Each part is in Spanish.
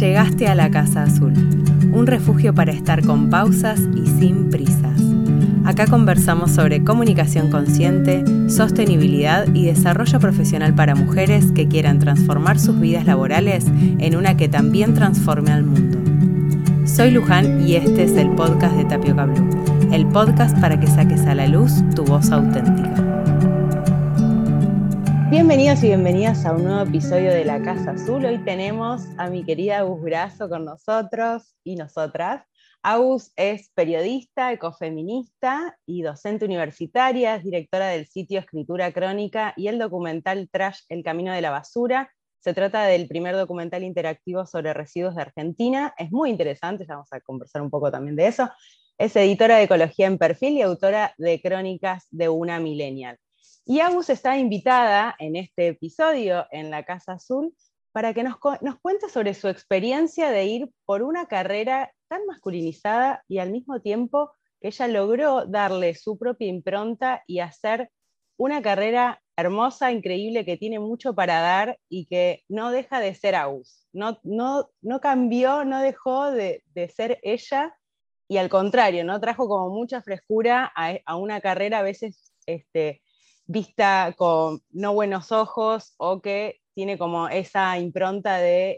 Llegaste a la Casa Azul, un refugio para estar con pausas y sin prisas. Acá conversamos sobre comunicación consciente, sostenibilidad y desarrollo profesional para mujeres que quieran transformar sus vidas laborales en una que también transforme al mundo. Soy Luján y este es el podcast de Tapioca Blue, el podcast para que saques a la luz tu voz auténtica. Bienvenidos y bienvenidas a un nuevo episodio de La Casa Azul. Hoy tenemos a mi querida Agus Grasso con nosotros y nosotras. Agus es periodista, ecofeminista y docente universitaria, es directora del sitio Escritura Crónica y el documental Trash El Camino de la Basura. Se trata del primer documental interactivo sobre residuos de Argentina. Es muy interesante, ya vamos a conversar un poco también de eso. Es editora de Ecología en Perfil y autora de Crónicas de una Millennial. Y Agus está invitada en este episodio en la Casa Azul para que nos, cuente sobre su experiencia de ir por una carrera tan masculinizada y al mismo tiempo que ella logró darle su propia impronta y hacer una carrera hermosa, increíble, que tiene mucho para dar y que no deja de ser Agus. No, no, no cambió, no dejó de, de, ser ella y al contrario, ¿no? trajo como mucha frescura a, a una carrera a veces este, vista con no buenos ojos o que tiene como esa impronta de,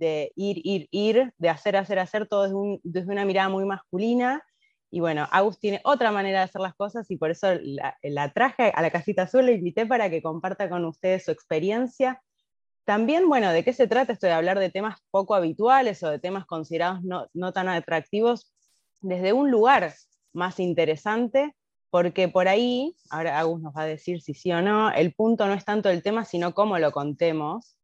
eh, ir, ir, ir, de hacer, hacer, hacer, todo desde, una mirada muy masculina. Y bueno, Agus tiene otra manera de hacer las cosas y por eso la, traje a la casita azul, la invité para que comparta con ustedes su experiencia. También, bueno, ¿de qué se trata esto de hablar de temas poco habituales o de temas considerados no, no tan atractivos desde un lugar más interesante porque por ahí, ahora Agus nos va a decir si sí o no, el punto no es tanto el tema, sino cómo lo contemos.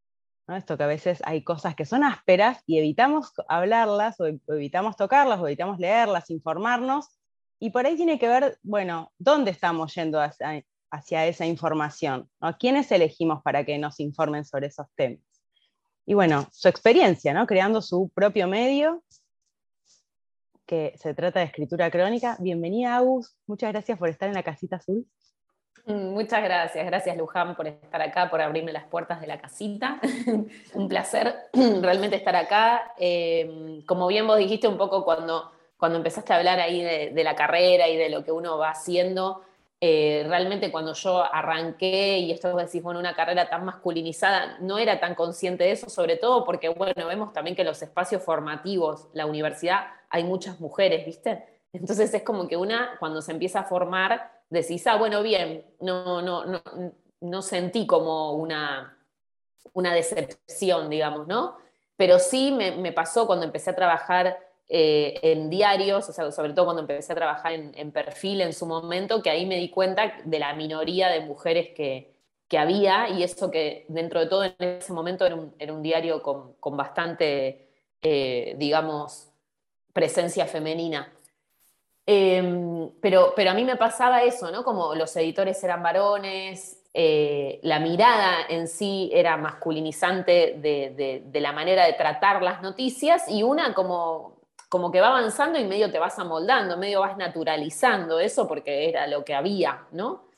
¿no? Esto que a veces hay cosas que son ásperas y evitamos hablarlas, o evitamos tocarlas, o evitamos leerlas, informarnos, y por ahí tiene que ver, bueno, ¿dónde estamos yendo hacia, hacia esa información? ¿A quiénes elegimos para que nos informen sobre esos temas? Y bueno, su experiencia, ¿no? Creando su propio medio que se trata de escritura crónica. Bienvenida, Agus. Muchas gracias por estar en la casita azul. Mm, muchas gracias, gracias Luján por estar acá, por abrirme las puertas de la casita. un placer realmente estar acá. Eh, como bien vos dijiste un poco cuando, cuando empezaste a hablar ahí de la carrera y de lo que uno va haciendo, eh, realmente cuando yo arranqué, y esto decís, bueno, una carrera tan masculinizada, no era tan consciente de eso, sobre todo porque, bueno, vemos también que los espacios formativos, la universidad, hay muchas mujeres, ¿viste? Entonces es como que una, cuando se empieza a formar, decís, ah, bueno, bien, no, no, no, no sentí como una, una decepción, digamos, ¿no? Pero sí me pasó cuando empecé a trabajar eh, en diarios, o sea, sobre todo cuando empecé a trabajar en, perfil en su momento, que ahí me di cuenta de la minoría de mujeres que, había y eso que dentro de todo en ese momento era un, diario con, bastante, eh, digamos, presencia femenina. Em, pero, pero a mí me pasaba eso, ¿no? Como los editores eran varones, eh, la mirada en sí era masculinizante de, de, la manera de tratar las noticias y una como como que va avanzando y medio te vas amoldando, medio vas naturalizando eso porque era lo que había, ¿no?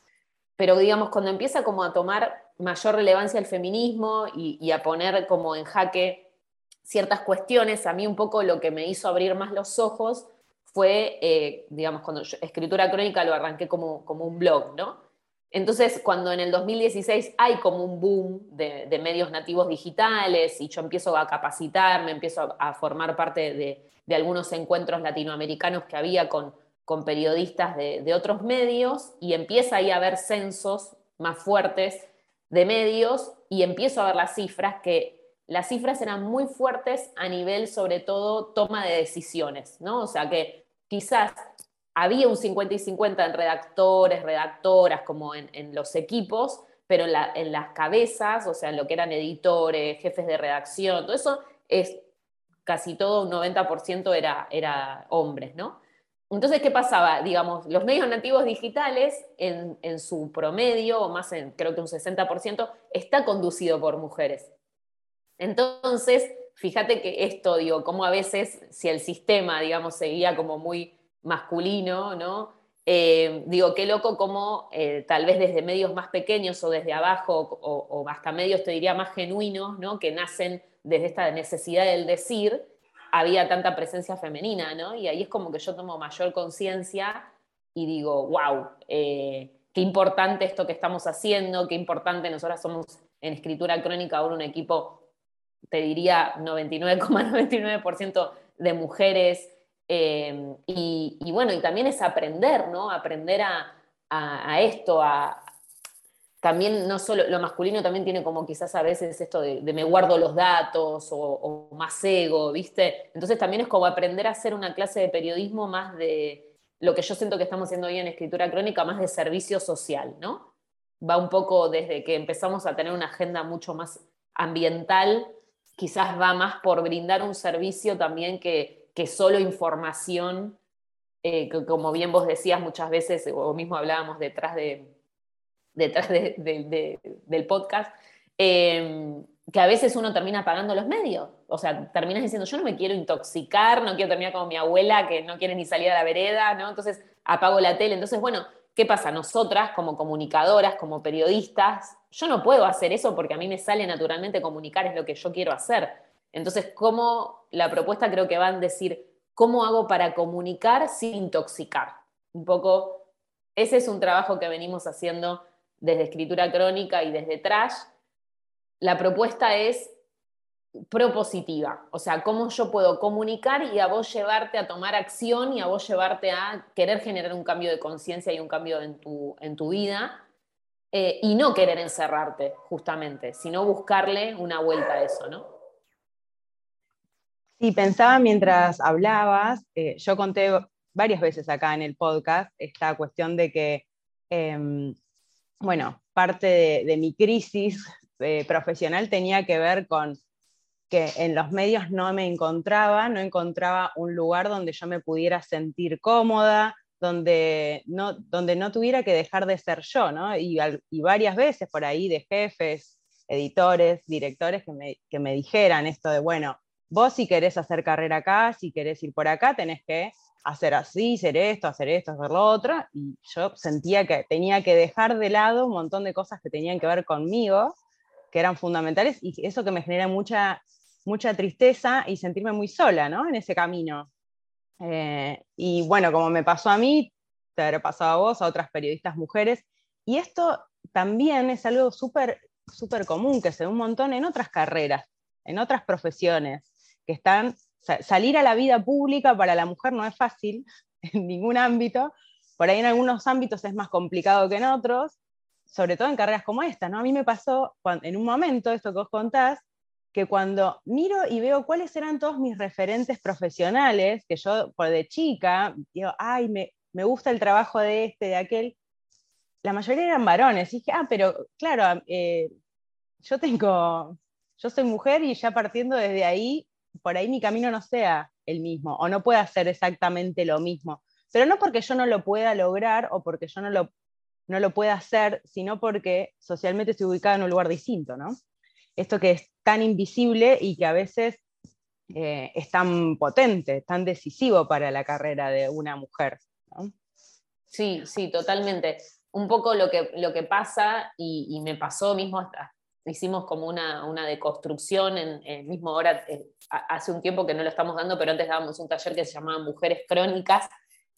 Pero digamos, cuando empieza como a tomar mayor relevancia el feminismo y, a poner como en jaque ciertas cuestiones, a mí un poco lo que me hizo abrir más los ojos fue, eh, digamos, cuando escritura crónica lo arranqué como, como un blog, ¿no? Entonces, cuando en el 2016 hay como un boom de, medios nativos digitales y yo empiezo a capacitarme, empiezo a formar parte de, de algunos encuentros latinoamericanos que había con, con periodistas de, otros medios y empieza ahí a haber censos más fuertes de medios y empiezo a ver las cifras que las cifras eran muy fuertes a nivel sobre todo toma de decisiones, ¿no? O sea que quizás había un 50 y 50 en redactores, redactoras, como en, los equipos, pero en, las cabezas, o sea, en lo que eran editores, jefes de redacción, todo eso es casi todo, un 90% era, era hombres, ¿no? Entonces, ¿qué pasaba? Digamos, los medios nativos digitales, en, en su promedio, o más en creo que un 60%, está conducido por mujeres. Entonces, fíjate que esto, digo, como a veces, si el sistema, digamos, seguía como muy masculino, ¿no? Eh, digo, qué loco como eh, tal vez desde medios más pequeños o desde abajo o, hasta medios, te diría, más genuinos, ¿no? Que nacen desde esta necesidad del decir, había tanta presencia femenina, ¿no? Y ahí es como que yo tomo mayor conciencia y digo, wow, eh, qué importante esto que estamos haciendo, qué importante, nosotras somos en escritura crónica ahora un equipo, te diría 99,99% de mujeres, eh, y, bueno, y también es aprender, ¿no? Aprender a, esto, a, también no solo, lo masculino también tiene como quizás a veces esto de, me guardo los datos o, o, más ego, ¿viste? Entonces también es como aprender a hacer una clase de periodismo más de, lo que yo siento que estamos haciendo hoy en escritura crónica, más de servicio social, ¿no? Va un poco desde que empezamos a tener una agenda mucho más ambiental, quizás va más por brindar un servicio también que, que solo información, eh, como bien vos decías muchas veces, o mismo hablábamos detrás, de, detrás del podcast, eh, que a veces uno termina pagando los medios. O sea, terminas diciendo, yo no me quiero intoxicar, no quiero terminar como mi abuela que no quiere ni salir a la vereda, ¿no? Entonces apago la tele. Entonces, bueno, ¿qué pasa? Nosotras como comunicadoras, como periodistas, yo no puedo hacer eso porque a mí me sale naturalmente comunicar, es lo que yo quiero hacer. Entonces, ¿cómo la propuesta creo que va a decir, ¿cómo hago para comunicar sin intoxicar? Un poco, ese es un trabajo que venimos haciendo desde escritura crónica y desde Trash, la propuesta es propositiva, o sea, cómo yo puedo comunicar y a vos llevarte a tomar acción y a vos llevarte a querer generar un cambio de conciencia y un cambio en tu, en tu vida eh, y no querer encerrarte, justamente, sino buscarle una vuelta a eso, ¿no? Sí, pensaba mientras hablabas, eh, yo conté varias veces acá en el podcast esta cuestión de que, em, bueno, parte de mi crisis eh, profesional tenía que ver con que en los medios no me encontraba, no encontraba un lugar donde yo me pudiera sentir cómoda, donde no, donde no tuviera que dejar de ser yo, ¿no? Y, varias veces por ahí de jefes, editores, directores que me, que me dijeran esto de, bueno, vos si querés hacer carrera acá, si querés ir por acá, tenés que hacer así, hacer esto, hacer esto, hacer lo otro, y yo sentía que tenía que dejar de lado un montón de cosas que tenían que ver conmigo que eran fundamentales y eso que me genera mucha, mucha tristeza y sentirme muy sola ¿no? en ese camino. Eh, y bueno, como me pasó a mí, te habrá pasado a vos, a otras periodistas mujeres, y esto también es algo súper súper común, que se ve un montón en otras carreras, en otras profesiones, que están, salir a la vida pública para la mujer no es fácil en ningún ámbito, por ahí en algunos ámbitos es más complicado que en otros, sobre todo en carreras como esta, ¿no? A mí me pasó en un momento, esto que os contás, que cuando miro y veo cuáles eran todos mis referentes profesionales, que yo por de chica, digo, ay, me, me gusta el trabajo de este, de aquel, la mayoría eran varones. Y dije, ah, pero claro, eh, yo tengo, yo soy mujer y ya partiendo desde ahí, por ahí mi camino no sea el mismo, o no pueda ser exactamente lo mismo. Pero no porque yo no lo pueda lograr o porque yo no lo no lo puede hacer, sino porque socialmente estoy ubicada en un lugar distinto, ¿no? Esto que es tan invisible y que a veces eh, es tan potente, tan decisivo para la carrera de una mujer. Sí, sí, totalmente. Un poco lo que, lo que pasa, y, me pasó mismo, hasta, hicimos como una, una deconstrucción en el mismo hora, eh, hace un tiempo que no lo estamos dando, pero antes dábamos un taller que se llamaba Mujeres Crónicas,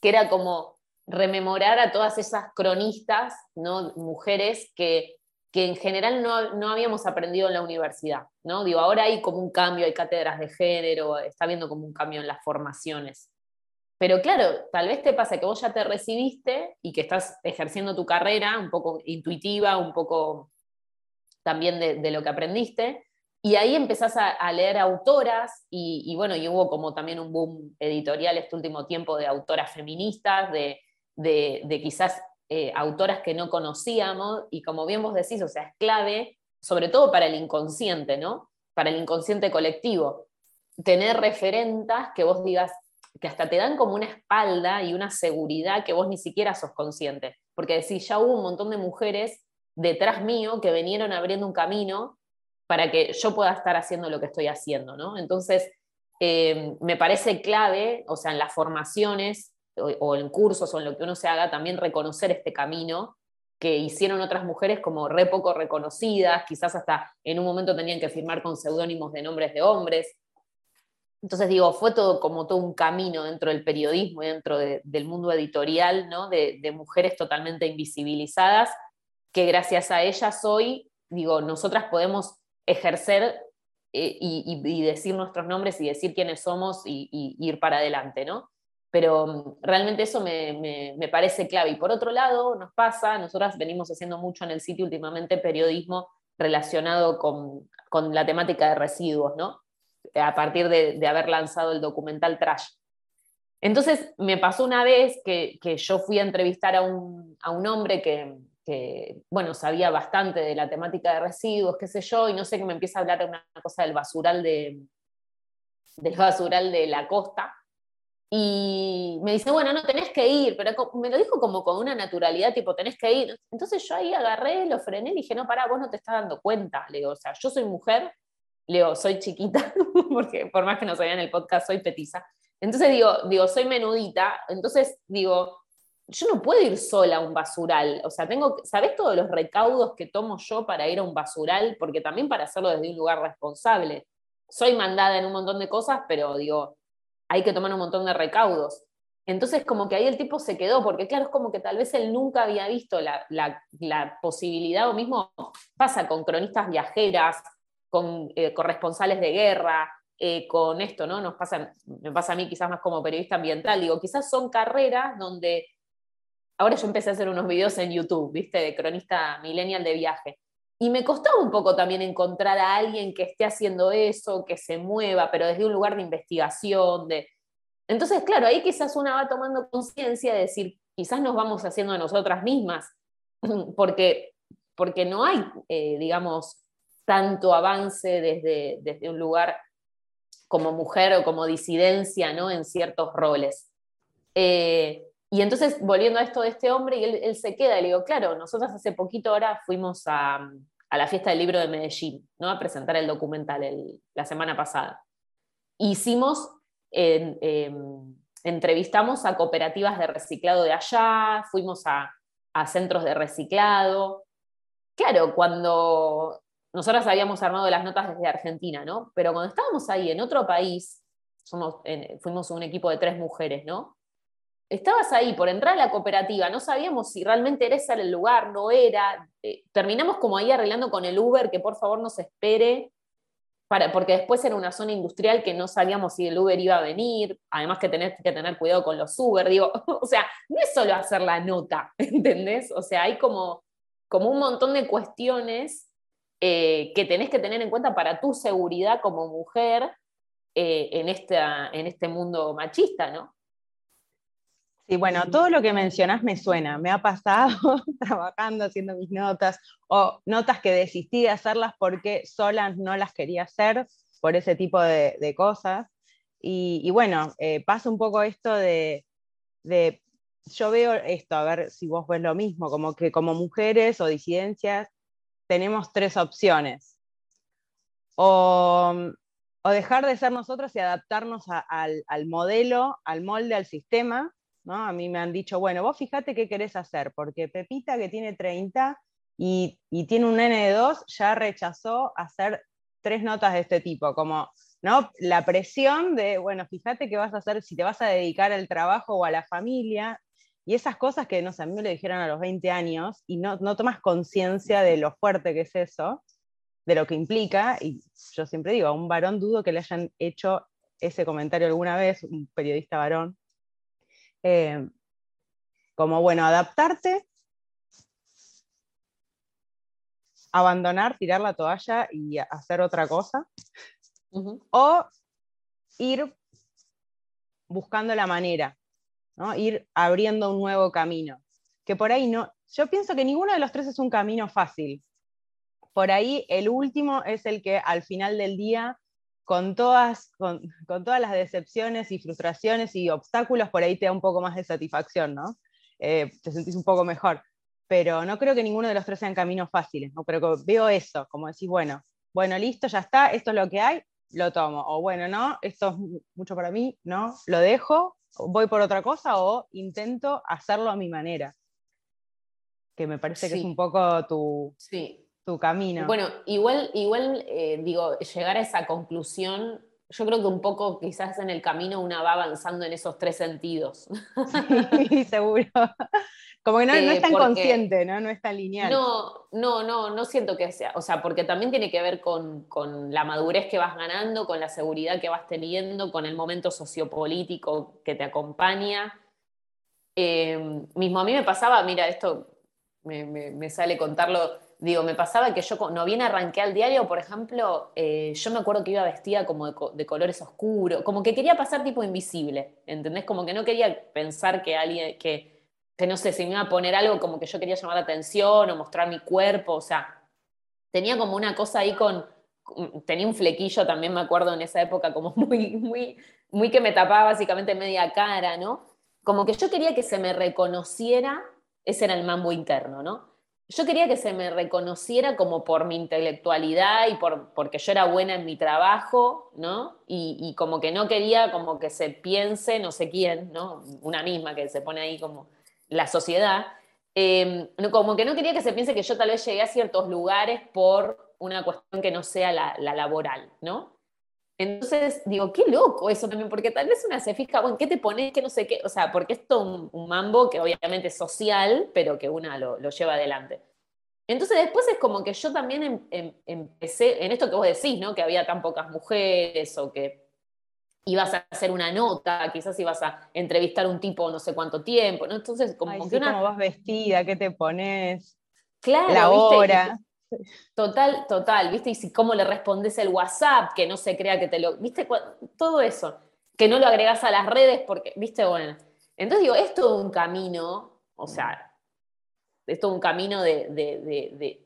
que era como rememorar a todas esas cronistas, ¿no? mujeres que, que en general no, no, habíamos aprendido en la universidad. ¿no? Digo, ahora hay como un cambio, hay cátedras de género, está habiendo como un cambio en las formaciones. Pero claro, tal vez te pasa que vos ya te recibiste y que estás ejerciendo tu carrera un poco intuitiva, un poco también de, lo que aprendiste, y ahí empezás a, leer autoras, y, y, bueno, y hubo como también un boom editorial este último tiempo de autoras feministas, de, de, quizás eh, autoras que no conocíamos y como bien vos decís, o sea, es clave, sobre todo para el inconsciente, ¿no? Para el inconsciente colectivo. Tener referentas que vos digas, que hasta te dan como una espalda y una seguridad que vos ni siquiera sos consciente. Porque decís, ya hubo un montón de mujeres detrás mío que vinieron abriendo un camino para que yo pueda estar haciendo lo que estoy haciendo, ¿no? Entonces, eh, me parece clave, o sea, en las formaciones, o, en cursos o en lo que uno se haga, también reconocer este camino que hicieron otras mujeres como re poco reconocidas, quizás hasta en un momento tenían que firmar con seudónimos de nombres de hombres. Entonces digo, fue todo como todo un camino dentro del periodismo y dentro del mundo editorial, ¿no? De, mujeres totalmente invisibilizadas, que gracias a ellas hoy, digo, nosotras podemos ejercer eh, y, decir nuestros nombres y decir quiénes somos y, ir para adelante, ¿no? pero mm, realmente eso me, parece clave. Y por otro lado, nos pasa, nosotras venimos haciendo mucho en el sitio últimamente periodismo relacionado con, la temática de residuos, ¿no? A partir de, haber lanzado el documental Trash. Entonces, me pasó una vez que, yo fui a entrevistar a un, hombre que, bueno, sabía bastante de la temática de residuos, qué sé yo, y no sé, que me empieza a hablar de una cosa del basural de, del basural de la costa, y me dice, bueno, no tenés que ir, pero me lo dijo como con una naturalidad, tipo, tenés que ir. Entonces yo ahí agarré, lo frené y dije, no, pará, vos no te estás dando cuenta. Le digo, o sea, yo soy mujer, le digo, soy chiquita, porque por más que no se en el podcast, soy petiza. Entonces digo, digo, soy menudita, entonces digo, yo no puedo ir sola a un basural, o sea, tengo, ¿sabés todos los recaudos que tomo yo para ir a un basural? Porque también para hacerlo desde un lugar responsable. Soy mandada en un montón de cosas, pero digo, hay que tomar un montón de recaudos. Entonces, como que ahí el tipo se quedó, porque claro, es como que tal vez él nunca había visto la, posibilidad, o mismo pasa con cronistas viajeras, con eh, corresponsales de guerra, eh, con esto, ¿no? Nos pasa, me pasa a mí quizás más como periodista ambiental, digo, quizás son carreras donde, ahora yo empecé a hacer unos videos en YouTube, ¿viste? De cronista millennial de viaje. Y me costaba un poco también encontrar a alguien que esté haciendo eso, que se mueva, pero desde un lugar de investigación. De... Entonces, claro, ahí quizás una va tomando conciencia de decir, quizás nos vamos haciendo a nosotras mismas, porque, porque no hay, eh, digamos, tanto avance desde, desde un lugar como mujer o como disidencia ¿no? en ciertos roles. Eh, y entonces, volviendo a esto de este hombre, él, se queda, y le digo, claro, nosotros hace poquito ahora fuimos a, a la fiesta del libro de Medellín, ¿no? a presentar el documental la semana pasada. Hicimos, em, entrevistamos a cooperativas de reciclado de allá, fuimos a, centros de reciclado. Claro, cuando nosotras habíamos armado las notas desde Argentina, ¿no? Pero cuando estábamos ahí en otro país, fuimos un equipo de tres mujeres, ¿no? Estabas ahí por entrar a la cooperativa, no sabíamos si realmente era el lugar, no era. Eh, terminamos como ahí arreglando con el Uber que por favor nos espere, para, porque después era una zona industrial que no sabíamos si el Uber iba a venir, además que tenés que tener cuidado con los Uber, digo, o sea, no es solo hacer la nota, ¿entendés? O sea, hay como, como un montón de cuestiones eh, que tenés que tener en cuenta para tu seguridad como mujer eh, en, esta, en este mundo machista, ¿no? Sí, bueno, todo lo que mencionás me suena. Me ha pasado trabajando, haciendo mis notas, o notas que desistí de hacerlas porque solas no las quería hacer por ese tipo de, cosas. Y, bueno, eh, pasa un poco esto de, yo veo esto, a ver si vos ves lo mismo, como que como mujeres o disidencias tenemos tres opciones. O, dejar de ser nosotros y adaptarnos al, al modelo, al molde, al sistema, a mí me han dicho, bueno, vos fíjate qué querés hacer, porque Pepita que tiene 30 y, tiene un N de 2 ya rechazó hacer tres notas de este tipo, como ¿no? la presión de, bueno, fíjate qué vas a hacer, si te vas a dedicar al trabajo o a la familia, y esas cosas que, no sé, a mí me lo dijeron a los 20 años y no, no tomas conciencia de lo fuerte que es eso, de lo que implica, y yo siempre digo, a un varón dudo que le hayan hecho ese comentario alguna vez, un periodista varón, eh, como, bueno, adaptarte, abandonar, tirar la toalla y hacer otra cosa, o ir buscando la manera, ¿no? ir abriendo un nuevo camino. Que por ahí no, yo pienso que ninguno de los tres es un camino fácil. Por ahí el último es el que al final del día con todas, con, todas las decepciones y frustraciones y obstáculos, por ahí te da un poco más de satisfacción, ¿no? Eh, te sentís un poco mejor. Pero no creo que ninguno de los tres sean caminos fáciles, ¿no? Pero veo eso, como decís, bueno, bueno, listo, ya está, esto es lo que hay, lo tomo. O bueno, no, esto es mucho para mí, no, lo dejo, voy por otra cosa o intento hacerlo a mi manera. que me parece que es un poco tu, sí. Tu camino. Bueno, igual, igual eh, digo, llegar a esa conclusión, yo creo que un poco quizás en el camino una va avanzando en esos tres sentidos. Sí, seguro. Como que no, no es tan consciente, ¿no? No es tan lineal. No, no, no, no siento que sea. O sea, porque también tiene que ver con, la madurez que vas ganando, con la seguridad que vas teniendo, con el momento sociopolítico que te acompaña. Eh, mismo a mí me pasaba, mira, esto me, sale contarlo, digo, me pasaba que yo no bien arranqué al diario, por ejemplo, eh, yo me acuerdo que iba vestida como de, de, colores oscuros, como que quería pasar tipo invisible, ¿entendés? Como que no quería pensar que alguien, que que no sé, si me iba a poner algo como que yo quería llamar la atención o mostrar mi cuerpo, o sea, tenía como una cosa ahí con, tenía un flequillo también, me acuerdo en esa época, como muy, muy, muy que me tapaba básicamente media cara, ¿no? Como que yo quería que se me reconociera, ese era el mambo interno, ¿no? Yo quería que se me reconociera como por mi intelectualidad y por, porque yo era buena en mi trabajo, ¿no? Y, como que no quería como que se piense, no sé quién, ¿no? Una misma que se pone ahí como la sociedad, em, como que no quería que se piense que yo tal vez llegué a ciertos lugares por una cuestión que no sea la, laboral, ¿no? Entonces digo, qué loco eso también, porque tal vez una se fija, bueno, ¿qué te pones? Que no sé qué, o sea, porque esto es un, mambo que obviamente es social, pero que una lo, lleva adelante. Entonces después es como que yo también em, em, empecé, en esto que vos decís, ¿no? Que había tan pocas mujeres o que ibas a hacer una nota, quizás ibas a entrevistar a un tipo no sé cuánto tiempo, ¿no? Entonces, como que una... ¿Cómo vas vestida? ¿Qué te pones? Claro, la hora. Total, total, ¿viste? Y si cómo le respondes el WhatsApp, que no se crea que te lo... ¿Viste? Todo eso. Que no lo agregas a las redes porque, ¿viste? Bueno. Entonces digo, es todo un camino, o sea, es todo un camino de, de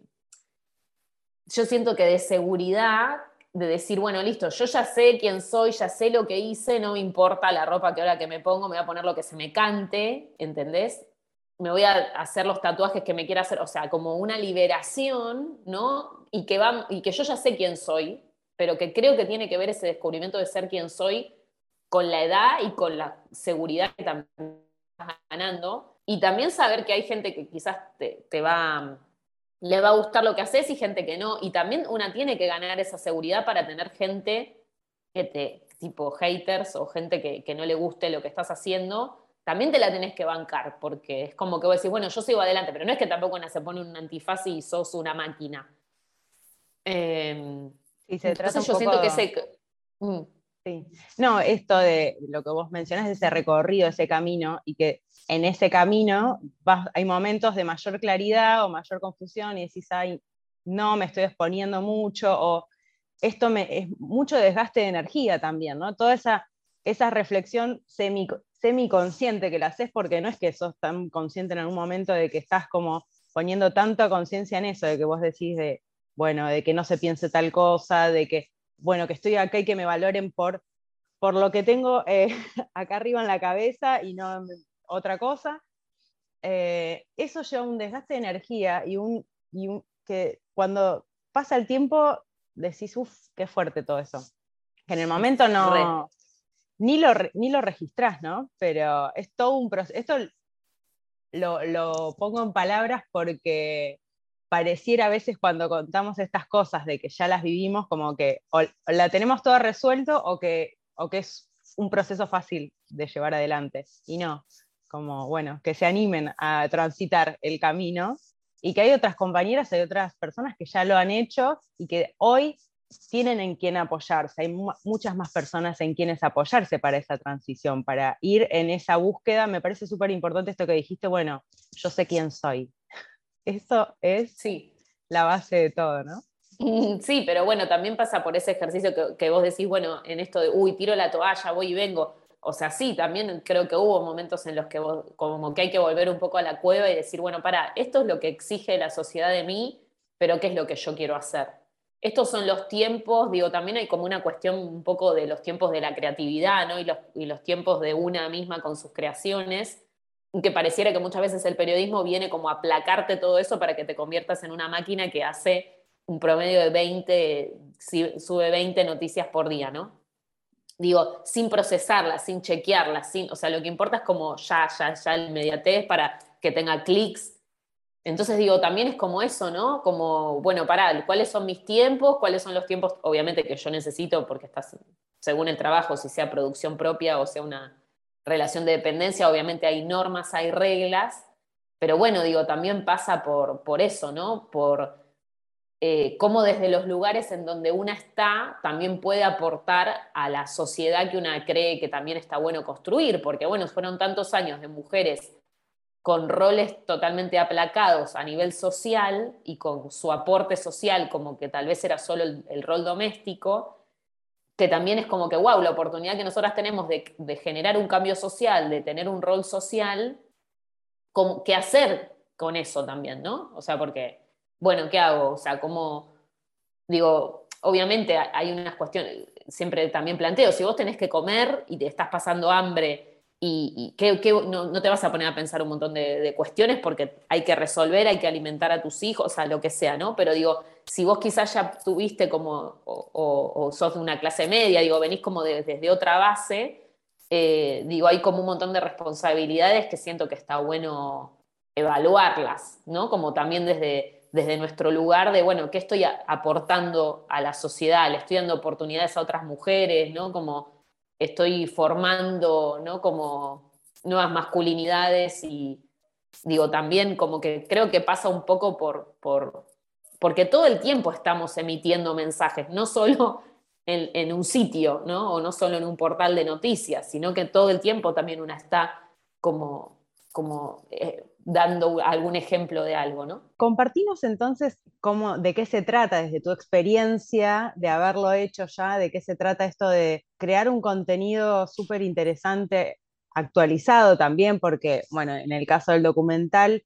yo siento que de seguridad de decir, bueno, listo, yo ya sé quién soy, ya sé lo que hice, no me importa la ropa que ahora que me pongo, me voy a poner lo que se me cante, ¿entendés? Me voy a hacer los tatuajes que me quiera hacer, o sea, como una liberación, ¿no? Y que, va, y que yo ya sé quién soy, pero que creo que tiene que ver ese descubrimiento de ser quién soy con la edad y con la seguridad que también estás ganando. Y también saber que hay gente que quizás te, te va le va a gustar lo que haces y gente que no. Y también una tiene que ganar esa seguridad para tener gente que te, tipo haters o gente que, no le guste lo que estás haciendo, también te la tenés que bancar, porque es como que vos decís, bueno, yo sigo adelante, pero no es que tampoco una se pone un antifaz y sos una máquina. Eh, se trata yo siento que ese... Mm. Sí. No, esto de lo que vos mencionás, ese recorrido, ese camino, y que en ese camino hay momentos de mayor claridad o mayor confusión y decís, ay, no, me estoy exponiendo mucho, o esto me, es mucho desgaste de energía también, ¿no? Toda esa, esa reflexión semi, semiconsciente que la haces porque no es que sos tan consciente en algún momento de que estás como poniendo tanta conciencia en eso, de que vos decís de, bueno, de que no se piense tal cosa, de que, bueno, que estoy acá y que me valoren por, por lo que tengo eh, acá arriba en la cabeza y no otra cosa, eh, eso lleva un desgaste de energía y un, que cuando pasa el tiempo decís, uff, qué fuerte todo eso. Que en el momento no, ni lo, ni lo registrás, ¿no? Pero es todo un proceso. Esto lo, pongo en palabras porque pareciera a veces cuando contamos estas cosas de que ya las vivimos, como que o, la tenemos toda resuelto o que, o que es un proceso fácil de llevar adelante. Y no, como, bueno, que se animen a transitar el camino y que hay otras compañeras, hay otras personas que ya lo han hecho y que hoy tienen en quién apoyarse, hay muchas más personas en quienes apoyarse para esa transición, para ir en esa búsqueda. Me parece súper importante esto que dijiste, bueno, yo sé quién soy. Eso es sí. la base de todo, ¿no? Sí, pero bueno, también pasa por ese ejercicio que, que, vos decís, bueno, en esto de, uy, tiro la toalla, voy y vengo o sea, sí, también creo que hubo momentos en los que como que hay que volver un poco a la cueva y decir, bueno, para, esto es lo que exige la sociedad de mí, pero ¿qué es lo que yo quiero hacer? Estos son los tiempos, digo, también hay como una cuestión un poco de los tiempos de la creatividad, ¿no? Y los, tiempos de una misma con sus creaciones, que pareciera que muchas veces el periodismo viene como a aplacarte todo eso para que te conviertas en una máquina que hace un promedio de 20, sube 20 noticias por día, ¿no? digo, sin procesarla, sin chequearla, sin, o sea, lo que importa es como ya, ya, ya el inmediatez para que tenga clics. Entonces digo, también es como eso, ¿no? Como, bueno, pará, ¿cuáles son mis tiempos? ¿Cuáles son los tiempos, obviamente, que yo necesito porque estás, según el trabajo, si sea producción propia o sea una relación de dependencia, obviamente hay normas, hay reglas, pero bueno, digo, también pasa por, por eso, ¿no? Por eh, cómo desde los lugares en donde una está también puede aportar a la sociedad que una cree que también está bueno construir, porque bueno, fueron tantos años de mujeres con roles totalmente aplacados a nivel social y con su aporte social como que tal vez era solo el, rol doméstico, que también es como que, wow, la oportunidad que nosotras tenemos de, de generar un cambio social, de tener un rol social, ¿qué hacer con eso también, no? O sea, porque bueno, ¿qué hago? O sea, ¿cómo, digo, obviamente hay unas cuestiones, siempre también planteo, si vos tenés que comer y te estás pasando hambre y, no, te vas a poner a pensar un montón de, cuestiones porque hay que resolver, hay que alimentar a tus hijos, o sea, lo que sea, ¿no? Pero digo, si vos quizás ya tuviste como, o, sos de una clase media, digo, venís como desde otra base, eh, digo, hay como un montón de responsabilidades que siento que está bueno evaluarlas, ¿no? Como también desde desde nuestro lugar de, bueno, ¿qué estoy aportando a la sociedad? ¿Le estoy dando oportunidades a otras mujeres? ¿no? Como estoy formando, ¿no? Como nuevas masculinidades y digo, también como que creo que pasa un poco por, por porque todo el tiempo estamos emitiendo mensajes, no solo en, un sitio, ¿no? O no solo en un portal de noticias, sino que todo el tiempo también una está como, como eh, dando algún ejemplo de algo, ¿no? Compartimos entonces cómo, de qué se trata desde tu experiencia de haberlo hecho ya, de qué se trata esto de crear un contenido súper interesante, actualizado también, porque, bueno, en el caso del documental,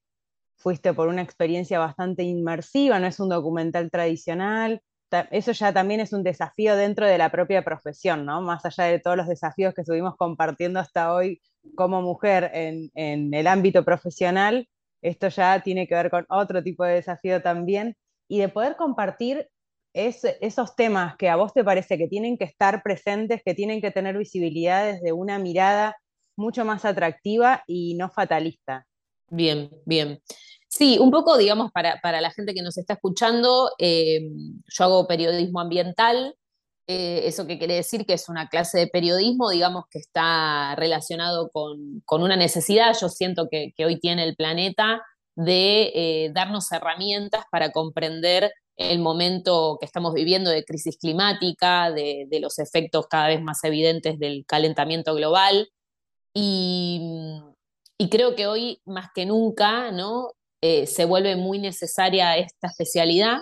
fuiste por una experiencia bastante inmersiva, no es un documental tradicional. Eso ya también es un desafío dentro de la propia profesión, ¿no? Más allá de todos los desafíos que estuvimos compartiendo hasta hoy como mujer en, el ámbito profesional, esto ya tiene que ver con otro tipo de desafío también, y de poder compartir esos temas que a vos te parece que tienen que estar presentes, que tienen que tener visibilidad desde una mirada mucho más atractiva y no fatalista. Bien, bien. Sí, un poco, digamos, para, la gente que nos está escuchando, eh, yo hago periodismo ambiental, eh, ¿Eso qué quiere decir? Que es una clase de periodismo, digamos, que está relacionado con, una necesidad, yo siento que, hoy tiene el planeta, de eh, darnos herramientas para comprender el momento que estamos viviendo de crisis climática, de, los efectos cada vez más evidentes del calentamiento global. Y, creo que hoy, más que nunca, ¿no? Eh, se vuelve muy necesaria esta especialidad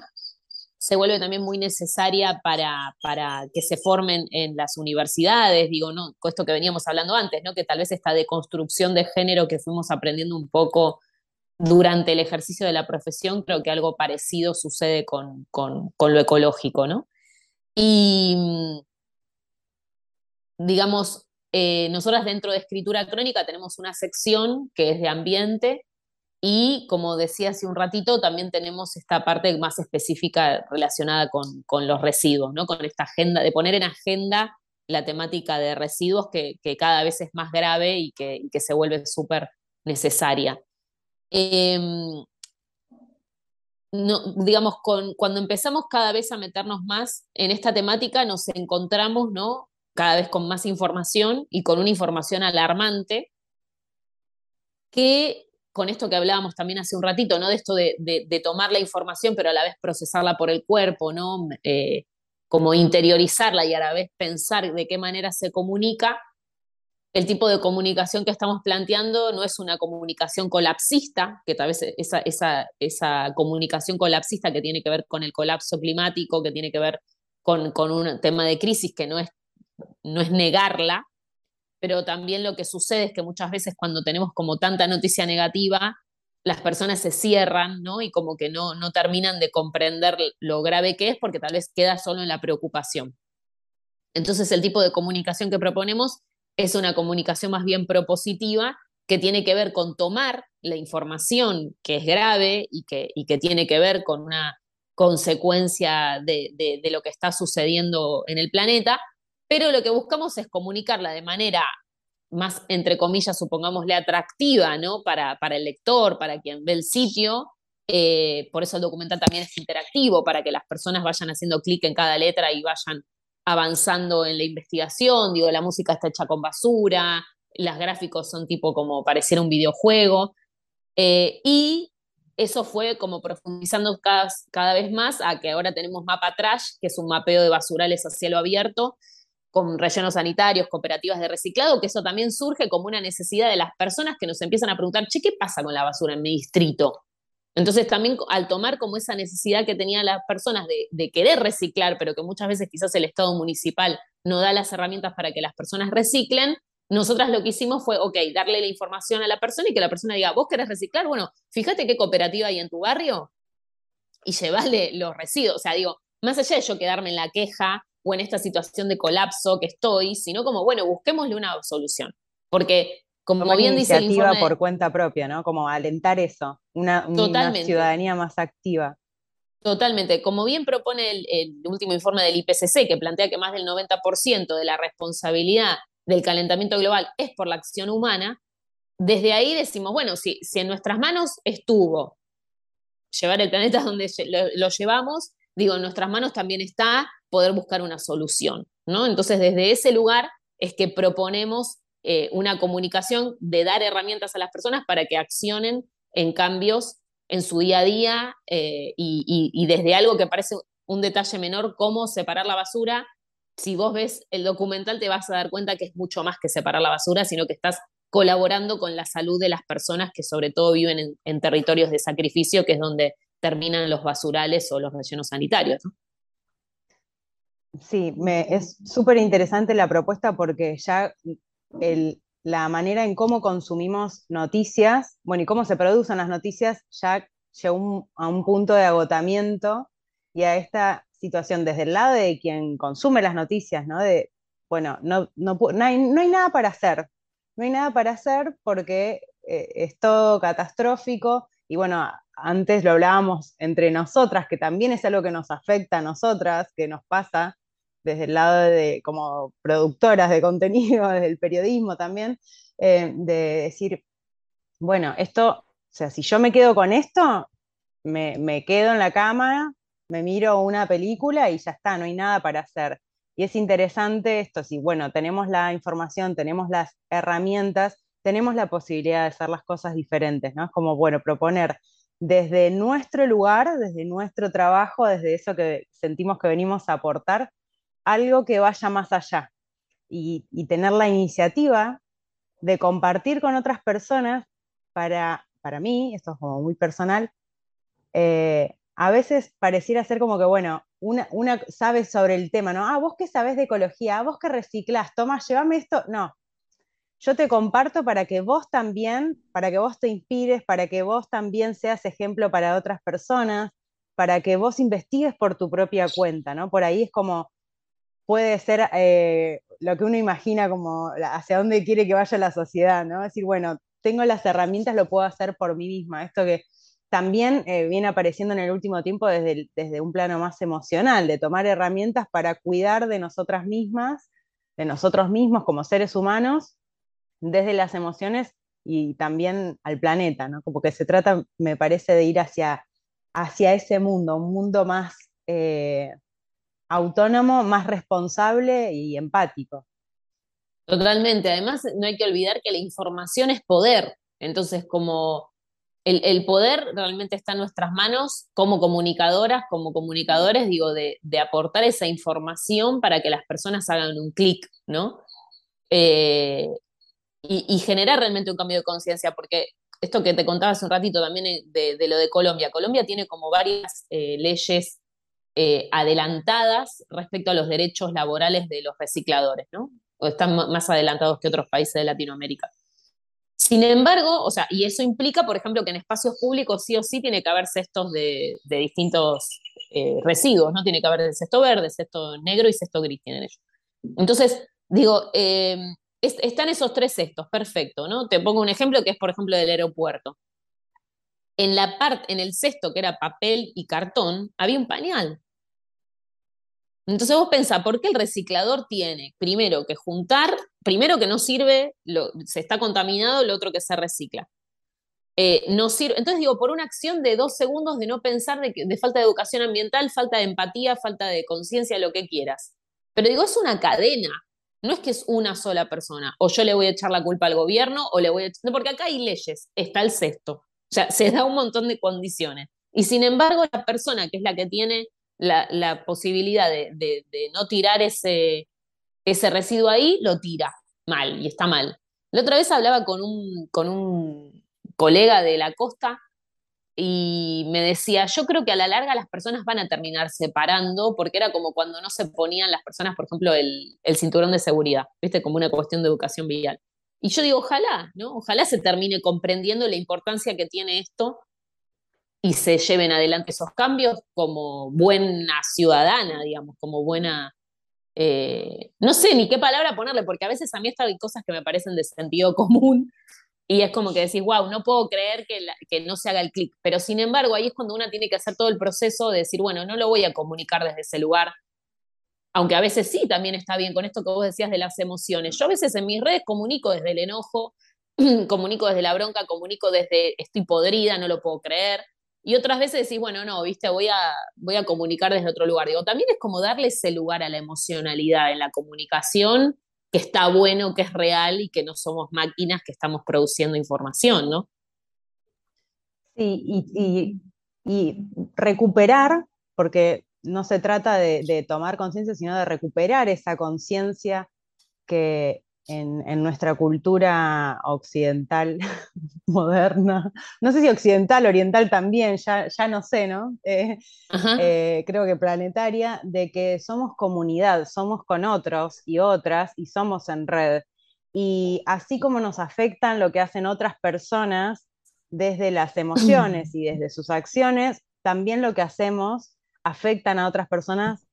se vuelve también muy necesaria para, para, que se formen en las universidades, digo, ¿no? Con esto que veníamos hablando antes, ¿no? Que tal vez esta deconstrucción de género que fuimos aprendiendo un poco durante el ejercicio de la profesión, creo que algo parecido sucede con, lo ecológico, ¿no? Y digamos, eh, nosotras dentro de escritura crónica tenemos una sección que es de ambiente, y como decía hace un ratito, también tenemos esta parte más específica relacionada con, los residuos, ¿no? con esta agenda, de poner en agenda la temática de residuos que, cada vez es más grave y que, se vuelve súper necesaria. Em, digamos, cuando empezamos cada vez a meternos más en esta temática, nos encontramos ¿no? cada vez con más información y con una información alarmante que con esto que hablábamos también hace un ratito, ¿no? De esto de, tomar la información, pero a la vez procesarla por el cuerpo, ¿no? Eh, como interiorizarla y a la vez pensar de qué manera se comunica, el tipo de comunicación que estamos planteando no es una comunicación colapsista, que tal vez esa, comunicación colapsista que tiene que ver con el colapso climático, que tiene que ver con, un tema de crisis, que no es negarla, pero también lo que sucede es que muchas veces cuando tenemos como tanta noticia negativa, las personas se cierran, ¿no? Y como que no, no terminan de comprender lo grave que es porque tal vez queda solo en la preocupación. Entonces el tipo de comunicación que proponemos es una comunicación más bien propositiva que tiene que ver con tomar la información que es grave y que, y que tiene que ver con una consecuencia de, de, lo que está sucediendo en el planeta, pero lo que buscamos es comunicarla de manera más, entre comillas, supongámosle atractiva, ¿no? Para, para el lector, para quien ve el sitio, Eh, por eso el documental también es interactivo, para que las personas vayan haciendo clic en cada letra y vayan avanzando en la investigación. Digo, la música está hecha con basura, los gráficos son tipo como pareciera un videojuego. Eh, y eso fue como profundizando cada, cada, vez más a que ahora tenemos Mapa Trash, que es un mapeo de basurales a cielo abierto, con rellenos sanitarios, cooperativas de reciclado, que eso también surge como una necesidad de las personas que nos empiezan a preguntar, che, ¿qué pasa con la basura en mi distrito? Entonces también al tomar como esa necesidad que tenían las personas de, querer reciclar, pero que muchas veces quizás el Estado municipal no da las herramientas para que las personas reciclen, nosotras lo que hicimos fue, ok, darle la información a la persona y que la persona diga, vos querés reciclar, bueno, fíjate qué cooperativa hay en tu barrio y llevarle los residuos. O sea, digo, más allá de yo quedarme en la queja o en esta situación de colapso que estoy, sino como, bueno, busquémosle una solución. Porque como bien dice el informe, por cuenta propia, ¿no? Como alentar eso, una, ciudadanía más activa. Totalmente. Como bien propone el, último informe del IPCC, que plantea que más del 90% de la responsabilidad del calentamiento global es por la acción humana, desde ahí decimos, bueno, si, si en nuestras manos estuvo llevar el planeta donde lo, llevamos, digo, en nuestras manos también está poder buscar una solución, ¿no? Entonces, desde ese lugar es que proponemos eh, una comunicación de dar herramientas a las personas para que accionen en cambios en su día a día eh, y, desde algo que parece un detalle menor como separar la basura. Si vos ves el documental te vas a dar cuenta que es mucho más que separar la basura, sino que estás colaborando con la salud de las personas que sobre todo viven en, territorios de sacrificio, que es donde terminan los basurales o los rellenos sanitarios. Sí, es súper interesante la propuesta porque ya la manera en cómo consumimos noticias, bueno, y cómo se producen las noticias, ya llegó a un punto de agotamiento y a esta situación desde el lado de quien consume las noticias, ¿no? De, bueno, no, no, hay, nada para hacer, no hay nada para hacer porque eh, es todo catastrófico y bueno, antes lo hablábamos entre nosotras, que también es algo que nos afecta a nosotras, que nos pasa, desde el lado de como productoras de contenido, desde el periodismo también, eh, de decir, bueno, esto, o sea, si yo me quedo con esto, me, quedo en la cama, me miro una película y ya está, no hay nada para hacer. Y es interesante esto, si bueno, tenemos la información, tenemos las herramientas, tenemos la posibilidad de hacer las cosas diferentes, ¿no? Es como, bueno, proponer desde nuestro lugar, desde nuestro trabajo, desde eso que sentimos que venimos a aportar, algo que vaya más allá y, tener la iniciativa de compartir con otras personas para, para mí, esto es como muy personal, eh, a veces pareciera ser como que, bueno, una, una, sabe sobre el tema, ¿no? Ah, vos que sabes de ecología, vos que reciclás, toma, llévame esto. No, yo te comparto para que vos también, para que vos te inspires, para que vos también seas ejemplo para otras personas, para que vos investigues por tu propia cuenta, ¿no? Por ahí es como puede ser eh, lo que uno imagina como hacia dónde quiere que vaya la sociedad, ¿no? Es decir, bueno, tengo las herramientas, lo puedo hacer por mí misma. Esto que también eh, viene apareciendo en el último tiempo desde, desde un plano más emocional, de tomar herramientas para cuidar de nosotras mismas, de nosotros mismos como seres humanos, desde las emociones y también al planeta, ¿no? Como que se trata, me parece, de ir hacia, hacia ese mundo, un mundo más eh, autónomo, más responsable y empático. Totalmente. Además, no hay que olvidar que la información es poder. Entonces, como el, poder realmente está en nuestras manos como comunicadoras, como comunicadores, digo, de, aportar esa información para que las personas hagan un clic, ¿no? Eh, y, generar realmente un cambio de conciencia, porque esto que te contaba hace un ratito también eh, de, lo de Colombia, Colombia tiene como varias eh, leyes eh, adelantadas respecto a los derechos laborales de los recicladores, ¿no? O están más adelantados que otros países de Latinoamérica. Sin embargo, o sea, y eso implica, por ejemplo, que en espacios públicos sí o sí tiene que haber cestos de, distintos eh, residuos, ¿no? Tiene que haber cesto verde, cesto negro y cesto gris tienen ellos. Entonces, digo, eh, están esos tres cestos, perfecto, ¿no? Te pongo un ejemplo que es, por ejemplo, del aeropuerto en la parte, en el cesto que era papel y cartón, había un pañal. Entonces vos pensás, ¿por qué el reciclador tiene primero que juntar, primero que no sirve, se está contaminado, lo otro que se recicla? eh, no sirve. Entonces digo, por una acción de dos segundos de no pensar de, de falta de educación ambiental, falta de empatía, falta de conciencia, lo que quieras. Pero digo, es una cadena. No es que es una sola persona, o yo le voy a echar la culpa al gobierno, o le voy a echar... Porque acá hay leyes, está el sexto. O sea, se da un montón de condiciones. Y sin embargo, la persona que es la que tiene la, posibilidad de, no tirar ese, ese residuo ahí, lo tira mal y está mal. La otra vez hablaba con un, con un colega de la costa y me decía, yo creo que a la larga las personas van a terminar separando, porque era como cuando no se ponían las personas, por ejemplo, el, cinturón de seguridad, ¿viste? Como una cuestión de educación vial. Y yo digo, ojalá, ¿no? Ojalá se termine comprendiendo la importancia que tiene esto y se lleven adelante esos cambios como buena ciudadana, digamos, como buena... Eh, no sé ni qué palabra ponerle, porque a veces a mí hay cosas que me parecen de sentido común y es como que decís, wow, no puedo creer que, que no se haga el clic, pero sin embargo ahí es cuando uno tiene que hacer todo el proceso de decir, bueno, no lo voy a comunicar desde ese lugar, aunque a veces sí también está bien con esto que vos decías de las emociones. Yo a veces en mis redes comunico desde el enojo, comunico desde la bronca, comunico desde estoy podrida, no lo puedo creer. Y otras veces decís, bueno, no, viste, voy a, voy a comunicar desde otro lugar. Digo, también es como darle ese lugar a la emocionalidad en la comunicación, que está bueno, que es real y que no somos máquinas que estamos produciendo información, ¿no? Sí, y, y recuperar, porque no se trata de, tomar conciencia, sino de recuperar esa conciencia que en, nuestra cultura occidental moderna, no sé si occidental, oriental también, ya, ya no sé, ¿no? Eh, eh, creo que planetaria, de que somos comunidad, somos con otros y otras y somos en red. Y así como nos afectan lo que hacen otras personas desde las emociones y desde sus acciones, también lo que hacemos afectan a otras personas,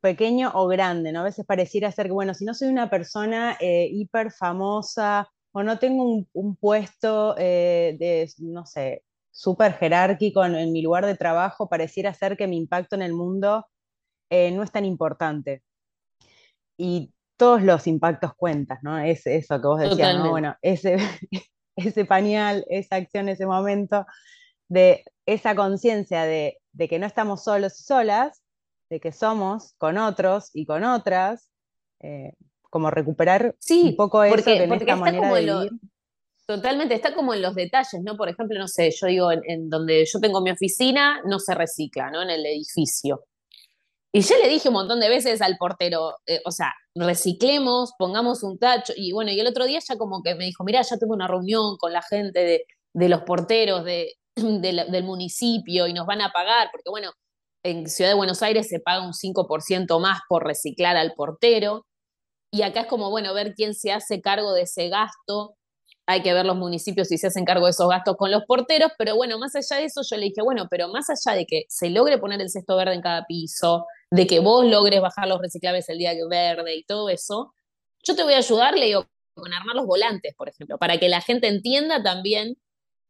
pequeño o grande, ¿no? A veces pareciera ser que, bueno, si no soy una persona eh, hiper famosa o no tengo un, puesto eh, de, no sé, súper jerárquico en, mi lugar de trabajo, pareciera ser que mi impacto en el mundo eh, no es tan importante. Y todos los impactos cuentan, ¿no? Es eso que vos decías, ¿no? Bueno, ese, ese pañal, esa acción, ese momento, de esa conciencia de de que no estamos solos y solas, de que somos con otros y con otras, eh, como recuperar un poco eso que en esta manera de vivir. Totalmente, está como en los detalles, ¿no? Por ejemplo, no sé, yo digo, en, donde yo tengo mi oficina, no se recicla, ¿no? En el edificio. Y ya le dije un montón de veces al portero, eh, o sea, reciclemos, pongamos un tacho. Y bueno, y el otro día ya como que me dijo, mira, ya tengo una reunión con la gente de, de los porteros, de, del, municipio y nos van a pagar, porque bueno, en Ciudad de Buenos Aires se paga un 5% más por reciclar al portero, y acá es como, bueno, ver quién se hace cargo de ese gasto, hay que ver los municipios si se hacen cargo de esos gastos con los porteros, pero bueno, más allá de eso yo le dije, bueno, pero más allá de que se logre poner el cesto verde en cada piso, de que vos logres bajar los reciclables el día verde y todo eso, yo te voy a ayudar, le digo, con armar los volantes, por ejemplo, para que la gente entienda también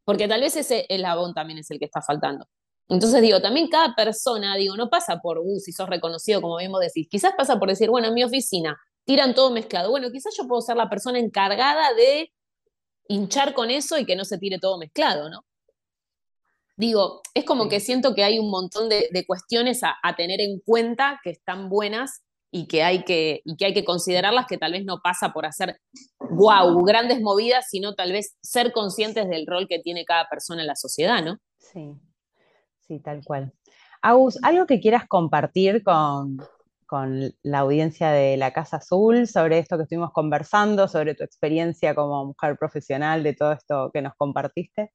porque tal vez ese eslabón también es el que está faltando. Entonces digo, también cada persona, digo, no pasa por, uh, si sos reconocido, como mismo decís, quizás pasa por decir, bueno, en mi oficina tiran todo mezclado. Bueno, quizás yo puedo ser la persona encargada de hinchar con eso y que no se tire todo mezclado, ¿no? Digo, es como que siento que hay un montón de, cuestiones a, a, tener en cuenta que están buenas y que hay que, y que hay que considerarlas, que tal vez no pasa por hacer, wow, grandes movidas, sino tal vez ser conscientes del rol que tiene cada persona en la sociedad, ¿no? Sí, sí, tal cual. Agus, ¿algo que quieras compartir con, con la audiencia de la Casa Azul sobre esto que estuvimos conversando, sobre tu experiencia como mujer profesional, de todo esto que nos compartiste?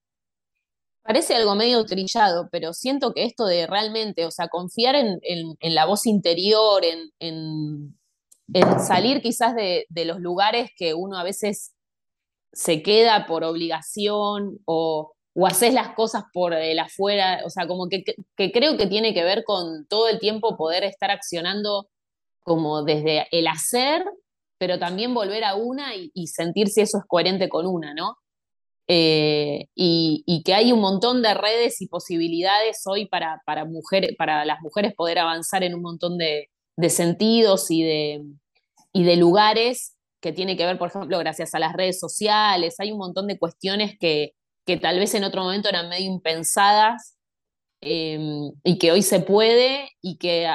Parece algo medio trillado, pero siento que esto de realmente, o sea, confiar en, la voz interior, en, salir quizás de, los lugares que uno a veces se queda por obligación o, o haces las cosas por el afuera, o sea, como que, creo que tiene que ver con todo el tiempo poder estar accionando como desde el hacer, pero también volver a una y, y sentir si eso es coherente con una, ¿no? Eh, y, que hay un montón de redes y posibilidades hoy para, para, mujeres, para las mujeres poder avanzar en un montón de, sentidos y de, y de lugares que tiene que ver, por ejemplo, gracias a las redes sociales, hay un montón de cuestiones que, que tal vez en otro momento eran medio impensadas em, y que hoy se puede y que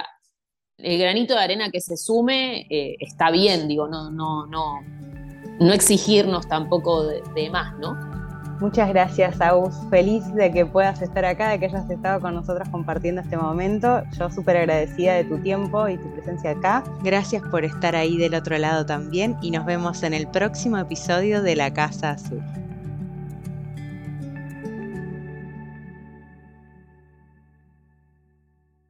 el granito de arena que se sume eh, está bien, digo, no, no, no, no exigirnos tampoco de, más, ¿no? Muchas gracias, Agus. Feliz de que puedas estar acá, de que hayas estado con nosotros compartiendo este momento. Yo súper agradecida de tu tiempo y tu presencia acá. Gracias por estar ahí del otro lado también y nos vemos en el próximo episodio de La Casa Azul.